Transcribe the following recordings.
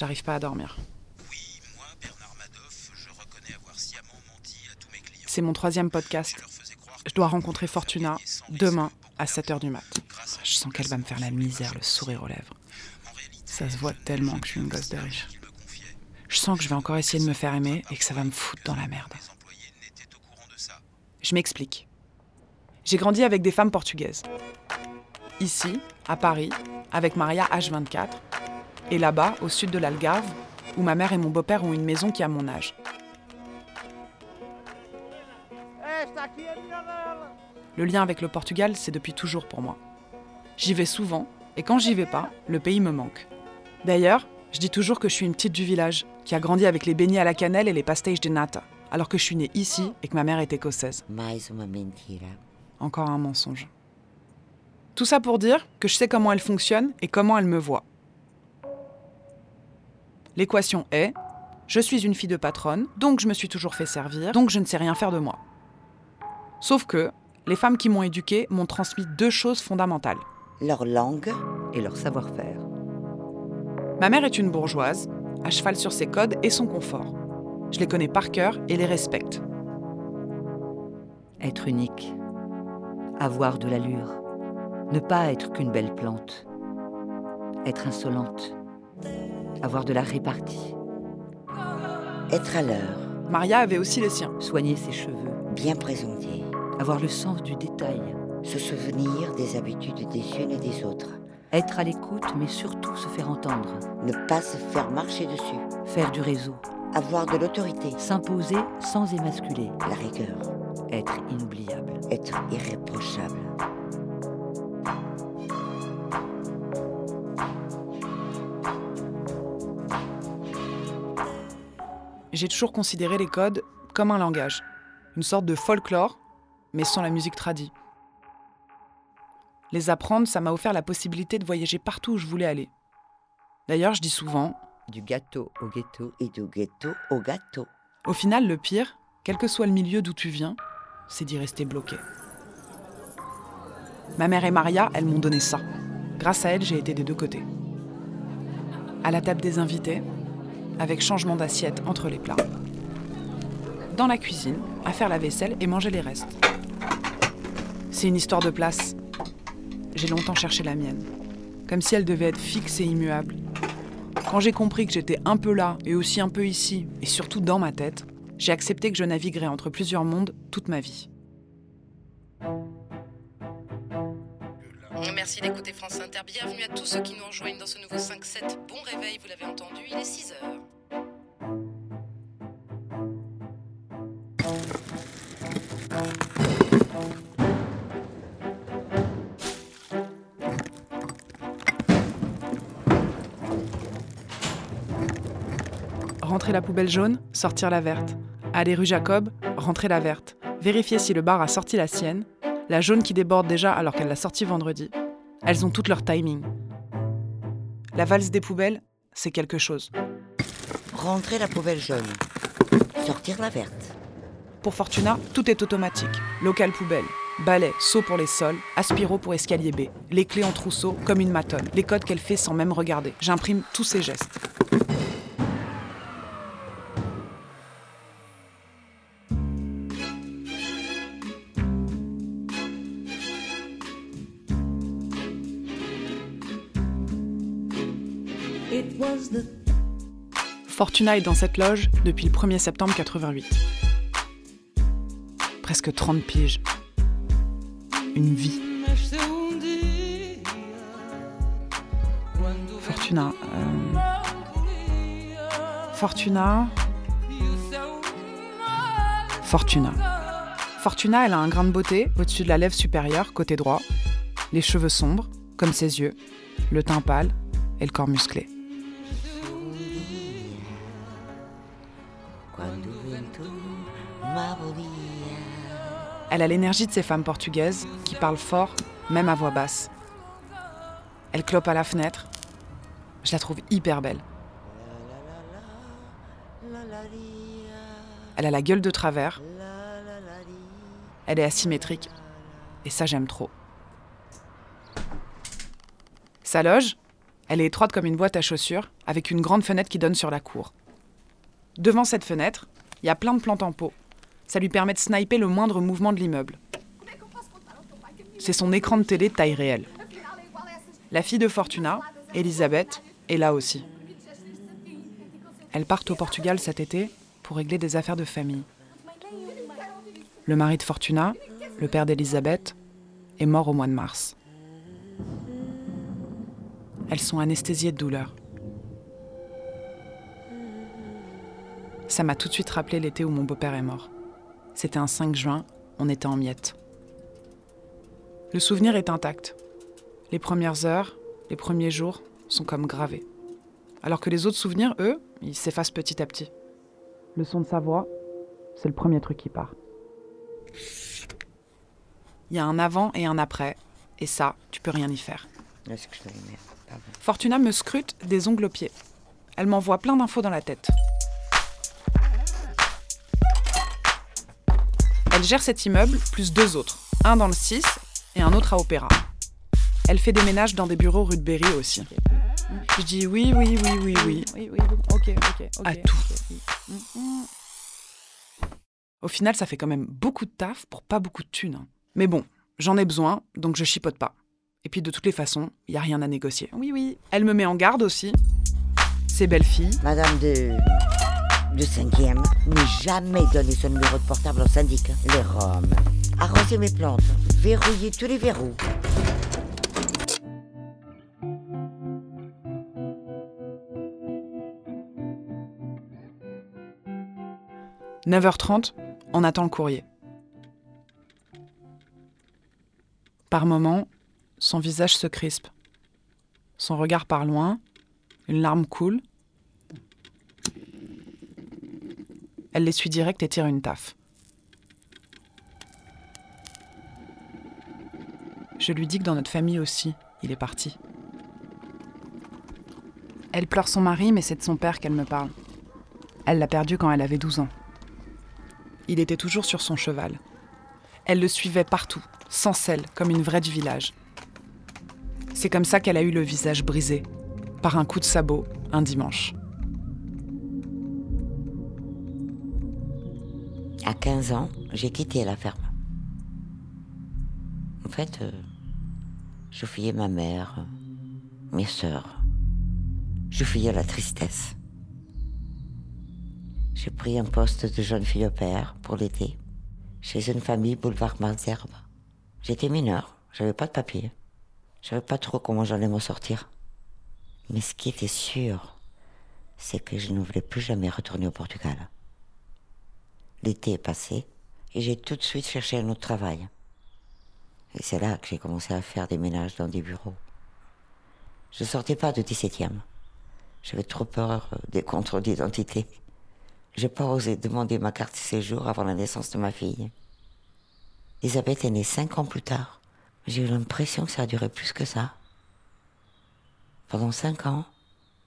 J'arrive pas à dormir. Oui, moi, Bernard Madoff, je reconnais avoir sciemment menti à tous mes clients. C'est mon troisième podcast. Je dois rencontrer Fortuna demain à 7h du mat. Je sens qu'elle va me faire la misère, le sourire aux lèvres. Ça se voit tellement que je suis une gosse de riche. Je sens que je vais encore essayer de me faire aimer et que ça va me foutre dans la merde. Je m'explique. J'ai grandi avec des femmes portugaises. Ici, à Paris, avec Maria H24. Et là-bas, au sud de l'Algarve, où ma mère et mon beau-père ont une maison qui a mon âge. Le lien avec le Portugal, c'est depuis toujours pour moi. J'y vais souvent, et quand j'y vais pas, le pays me manque. D'ailleurs, je dis toujours que je suis une petite du village, qui a grandi avec les beignets à la cannelle et les pastéis de nata, alors que je suis née ici et que ma mère est écossaise. Encore un mensonge. Tout ça pour dire que je sais comment elle fonctionne et comment elle me voit. L'équation est je suis une fille de patronne, donc je me suis toujours fait servir, donc je ne sais rien faire de moi. Sauf que les femmes qui m'ont éduquée m'ont transmis deux choses fondamentales. Leur langue et leur savoir-faire. Ma mère est une bourgeoise, à cheval sur ses codes et son confort. Je les connais par cœur et les respecte. Être unique. Avoir de l'allure. Ne pas être qu'une belle plante. Être insolente. Avoir de la répartie. Être à l'heure. Maria avait aussi les siens. Soigner ses cheveux. bien présenté, Avoir le sens du détail. se souvenir des habitudes des unes et des autres, Être à l'écoute, mais surtout se faire entendre. ne pas se faire marcher dessus, Faire du réseau. avoir de l'autorité, S'imposer sans émasculer. la rigueur, Être inoubliable. être irréprochable. J'ai toujours considéré les codes comme un langage, une sorte de folklore, mais sans la musique tradie. Les apprendre, ça m'a offert la possibilité de voyager partout où je voulais aller. D'ailleurs, je dis souvent, Du gâteau au ghetto. Et du ghetto au gâteau. au final, le pire, quel que soit le milieu d'où tu viens, c'est d'y rester bloqué. Ma mère et Maria, elles m'ont donné ça. Grâce à elles, j'ai été des deux côtés. À la table des invités, avec changement d'assiette entre les plats. Dans la cuisine, à faire la vaisselle et manger les restes. C'est une histoire de place. J'ai longtemps cherché la mienne, comme si elle devait être fixe et immuable. Quand j'ai compris que j'étais un peu là et aussi un peu ici, et surtout dans ma tête, j'ai accepté que je naviguerais entre plusieurs mondes toute ma vie. Merci d'écouter France Inter. Bienvenue à tous ceux qui nous rejoignent dans ce nouveau 5-7. Bon réveil, vous l'avez entendu, il est 6 heures. Rentrer la poubelle jaune, sortir la verte. Aller rue Jacob, rentrer la verte. Vérifier si le bar a sorti la sienne. La jaune qui déborde déjà alors qu'elle l'a sortie vendredi. Elles ont toutes leur timing. La valse des poubelles, c'est quelque chose. Rentrer la poubelle jaune, sortir la verte. Pour Fortuna, tout est automatique. Local poubelle, balai, seau pour les sols, aspiro pour escalier B, les clés en trousseau comme une matonne, les codes qu'elle fait sans même regarder. J'imprime tous ses gestes. Fortuna est dans cette loge depuis le 1er septembre 88. Presque 30 piges. Une vie. Fortuna. euh, Fortuna. Fortuna. Fortuna, elle a un grain de beauté au-dessus de la lèvre supérieure, côté droit, les cheveux sombres, comme ses yeux, le teint pâle et le corps musclé. Elle a l'énergie de ces femmes portugaises qui parlent fort, même à voix basse. Elle clope à la fenêtre. Je la trouve hyper belle. Elle a la gueule de travers. Elle est asymétrique. Et ça, j'aime trop. Sa loge, Elle est étroite comme une boîte à chaussures, avec une grande fenêtre qui donne sur la cour. Devant cette fenêtre, il y a plein de plantes en pot. Ça lui permet de sniper le moindre mouvement de l'immeuble. C'est son écran de télé de taille réelle. La fille de Fortuna, Elisabeth, est là aussi. Elles partent au Portugal cet été pour régler des affaires de famille. Le mari de Fortuna, le père d'Elisabeth, est mort au mois de mars. Elles sont anesthésiées de douleur. Ça m'a tout de suite rappelé l'été où mon beau-père est mort. C'était un 5 juin, on était en miettes. Le souvenir est intact. Les premières heures, les premiers jours sont comme gravés. Alors que les autres souvenirs, eux, ils s'effacent petit à petit. Le son de sa voix, c'est le premier truc qui part. Il y a un avant et un après, et ça, tu peux rien y faire. Fortuna me scrute des ongles aux pieds. Elle m'envoie plein d'infos dans la tête. Elle gère cet immeuble plus deux autres, un dans le 6 et un autre à Opéra. Elle fait des ménages dans des bureaux rue de Berry aussi. Je dis oui, oui, oui, oui, oui. Oui, oui, ok, ok. À tout. Au final, ça fait quand même beaucoup de taf pour pas beaucoup de thunes. hein. Mais bon, j'en ai besoin, donc je chipote pas. Et puis de toutes les façons, il y a rien à négocier. Oui, oui. Elle me met en garde aussi. Ces belles filles. Madame de. De cinquième, ne jamais donner son numéro de portable au syndic. Les Roms. Arroser mes plantes. Verrouiller tous les verrous. 9h30, on attend le courrier. Par moments, son visage se crispe. Son regard part loin, une larme coule. Elle l'essuie direct et tire une taffe. Je lui dis que dans notre famille aussi, il est parti. Elle pleure son mari, mais c'est de son père qu'elle me parle. Elle l'a perdu quand elle avait 12 ans. Il était toujours sur son cheval. Elle le suivait partout, sans selle, comme une vraie du village. C'est comme ça qu'elle a eu le visage brisé, par un coup de sabot, un dimanche. À 15 ans, j'ai quitté la ferme. En fait, euh, je fuyais ma mère, mes sœurs. Je fuyais la tristesse. J'ai pris un poste de jeune fille au père pour l'été, chez une famille boulevard Malzerbe. J'étais mineure, j'avais pas de papier. Je savais pas trop comment j'allais m'en sortir. Mais ce qui était sûr, c'est que je ne voulais plus jamais retourner au Portugal. L'été est passé et j'ai tout de suite cherché un autre travail. Et c'est là que j'ai commencé à faire des ménages dans des bureaux. Je sortais pas de 17e. J'avais trop peur euh, des contrôles d'identité. J'ai pas osé demander ma carte de séjour avant la naissance de ma fille. Elisabeth est née cinq ans plus tard. J'ai eu l'impression que ça a duré plus que ça. Pendant cinq ans,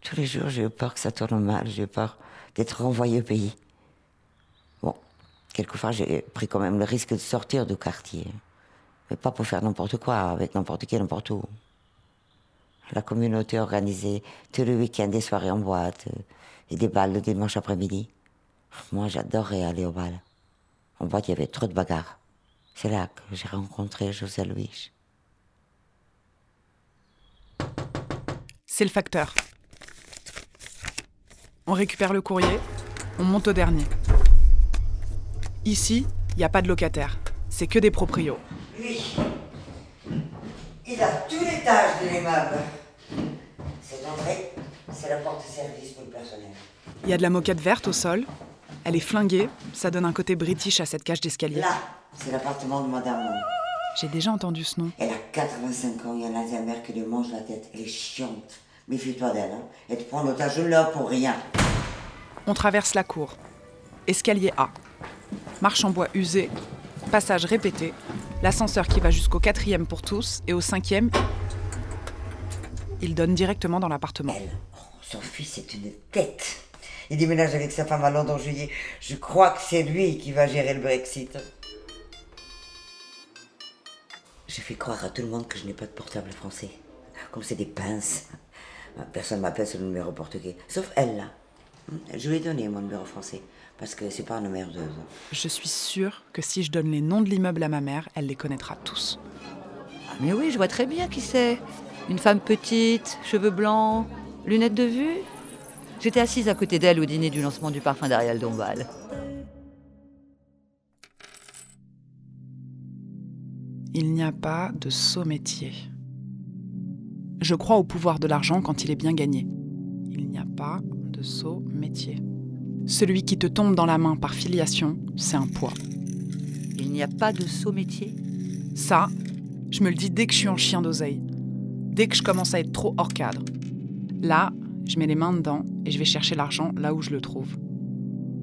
tous les jours, j'ai eu peur que ça tourne mal. J'ai eu peur d'être renvoyée au pays. Quelquefois, j'ai pris quand même le risque de sortir du quartier. Mais pas pour faire n'importe quoi, avec n'importe qui, n'importe où. La communauté organisait tous les week-ends des soirées en boîte euh, et des balles le dimanche après-midi. Moi, j'adorais aller au bal. En boîte, il y avait trop de bagarres. C'est là que j'ai rencontré José Luis. C'est le facteur. On récupère le courrier, on monte au dernier. Ici, il n'y a pas de locataire, c'est que des proprios. Lui, il a tout l'étage de l'immeuble. Cette entrée, c'est la porte de service pour le personnel. Il y a de la moquette verte au sol, elle est flinguée, ça donne un côté british à cette cage d'escalier. Là, c'est l'appartement de Madame. J'ai déjà entendu ce nom. Elle a 85 ans, il y a un Alzheimer qui lui mange la tête. Elle est chiante. Méfie-toi d'elle, hein. Elle te prend en otage là pour rien. On traverse la cour. Escalier A. Marche en bois usé. Passage répété. L'ascenseur qui va jusqu'au quatrième pour tous et au cinquième, il donne directement dans l'appartement. Oh, son fils est une tête. Il déménage avec sa femme à Londres en juillet. Je crois que c'est lui qui va gérer le Brexit. Je fais croire à tout le monde que je n'ai pas de portable français. Comme c'est des pinces. Personne m'appelle sur le numéro portugais. Sauf elle. Je lui ai donné mon numéro français. Parce que c'est pas un numéro de... Je suis sûre que si je donne les noms de l'immeuble à ma mère, elle les connaîtra tous. Ah, mais oui, je vois très bien qui c'est. Une femme petite, cheveux blancs, lunettes de vue. J'étais assise à côté d'elle au dîner du lancement du parfum d'Ariel Dombal. Il n'y a pas de saut métier. Je crois au pouvoir de l'argent quand il est bien gagné. Il n'y a pas de saut métier. Celui qui te tombe dans la main par filiation, c'est un poids. Il n'y a pas de saut métier? Ça, je me le dis dès que je suis en chien d'oseille. Dès que je commence à être trop hors cadre. Là, je mets les mains dedans et je vais chercher l'argent là où je le trouve.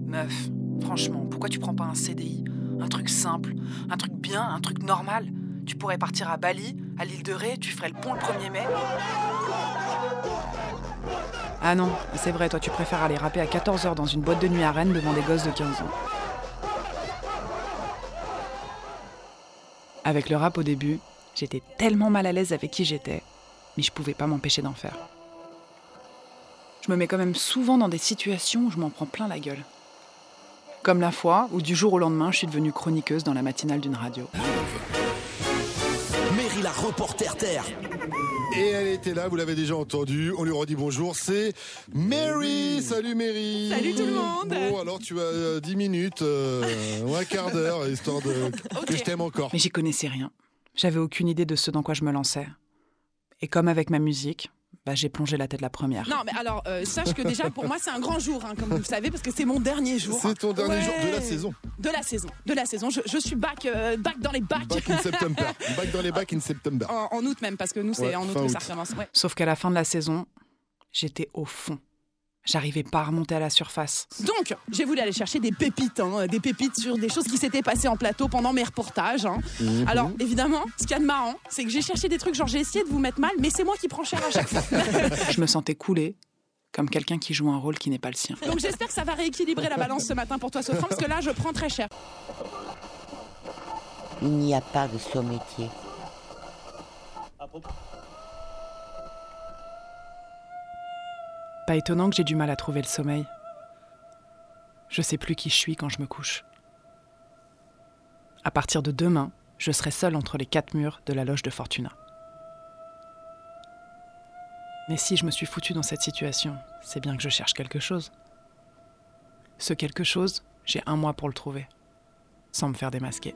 Meuf, franchement, pourquoi tu prends pas un CDI Un truc simple, un truc bien, un truc normal? Tu pourrais partir à Bali, à l'île de Ré, tu ferais le pont le 1er mai? Ah non, c'est vrai, toi tu préfères aller rapper à 14h dans une boîte de nuit à Rennes devant des gosses de 15 ans. Avec le rap au début, j'étais tellement mal à l'aise avec qui j'étais, mais je pouvais pas m'empêcher d'en faire. Je me mets quand même souvent dans des situations où je m'en prends plein la gueule. Comme la fois où du jour au lendemain, je suis devenue chroniqueuse dans la matinale d'une radio. Reporter terre. Et elle était là, vous l'avez déjà entendu. On lui redit bonjour. C'est Mary. Salut Mary. Salut tout le monde. Bon, alors tu as euh, 10 minutes euh, ou un quart d'heure, histoire de que je t'aime encore. Mais j'y connaissais rien. J'avais aucune idée de ce dans quoi je me lançais. Et comme avec ma musique, bah, j'ai plongé la tête la première. Non, mais alors, euh, sache que déjà, pour moi, c'est un grand jour, hein, comme vous le savez, parce que c'est mon dernier jour. C'est ton dernier Ouais. jour de la saison. De la saison, de la saison. Je, je suis back, euh, back dans les bacs. Back in September. Back dans les bacs in September. en, en août même, parce que nous, c'est Ouais, en août que ça recommence. Ouais. Sauf qu'à la fin de la saison, j'étais au fond. J'arrivais pas à remonter à la surface. Donc, j'ai voulu aller chercher des pépites, hein, des pépites sur des choses qui s'étaient passées en plateau pendant mes reportages. hein. Mhm. Alors, évidemment, ce qu'il y a de marrant, c'est que j'ai cherché des trucs, genre j'ai essayé de vous mettre mal, mais c'est moi qui prends cher à chaque fois. Je me sentais couler, comme quelqu'un qui joue un rôle qui n'est pas le sien. Donc j'espère que ça va rééquilibrer la balance ce matin pour toi, Sophie, parce que là, je prends très cher. Il n'y a pas de saut métier. Pas étonnant que j'ai du mal à trouver le sommeil. Je sais plus qui je suis quand je me couche. À partir de demain, je serai seule entre les quatre murs de la loge de Fortuna. Mais si je me suis foutue dans cette situation, c'est bien que je cherche quelque chose. Ce quelque chose, j'ai un mois pour le trouver, sans me faire démasquer.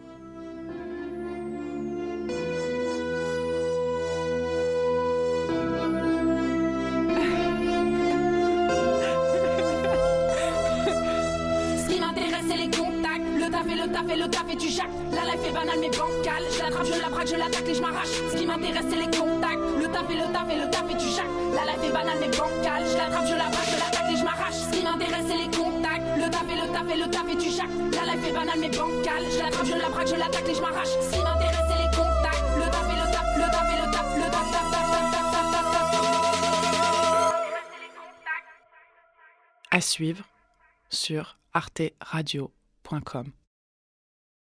Life est banale mais bancale. Je l'attrape, je la braque, je l'attaque et je m'arrache. Ce qui m'intéresse, c'est les contacts. Le taf et le taf et le taf et tu jacques. La life est banale mais bancale. Je l'attrape, je la braque, je l'attaque et je m'arrache. Ce qui m'intéresse, c'est les contacts. Le taf et le taf et le taf et tu jacques. La life est banale mais bancale. Je l'attrape, je la braque, je l'attaque et je m'arrache. Ce qui m'intéresse, c'est les contacts. Le taf et le taf, le taf et le taf, le taf, taf, taf, taf, taf, taf, taf, taf. À suivre sur arteradio.com.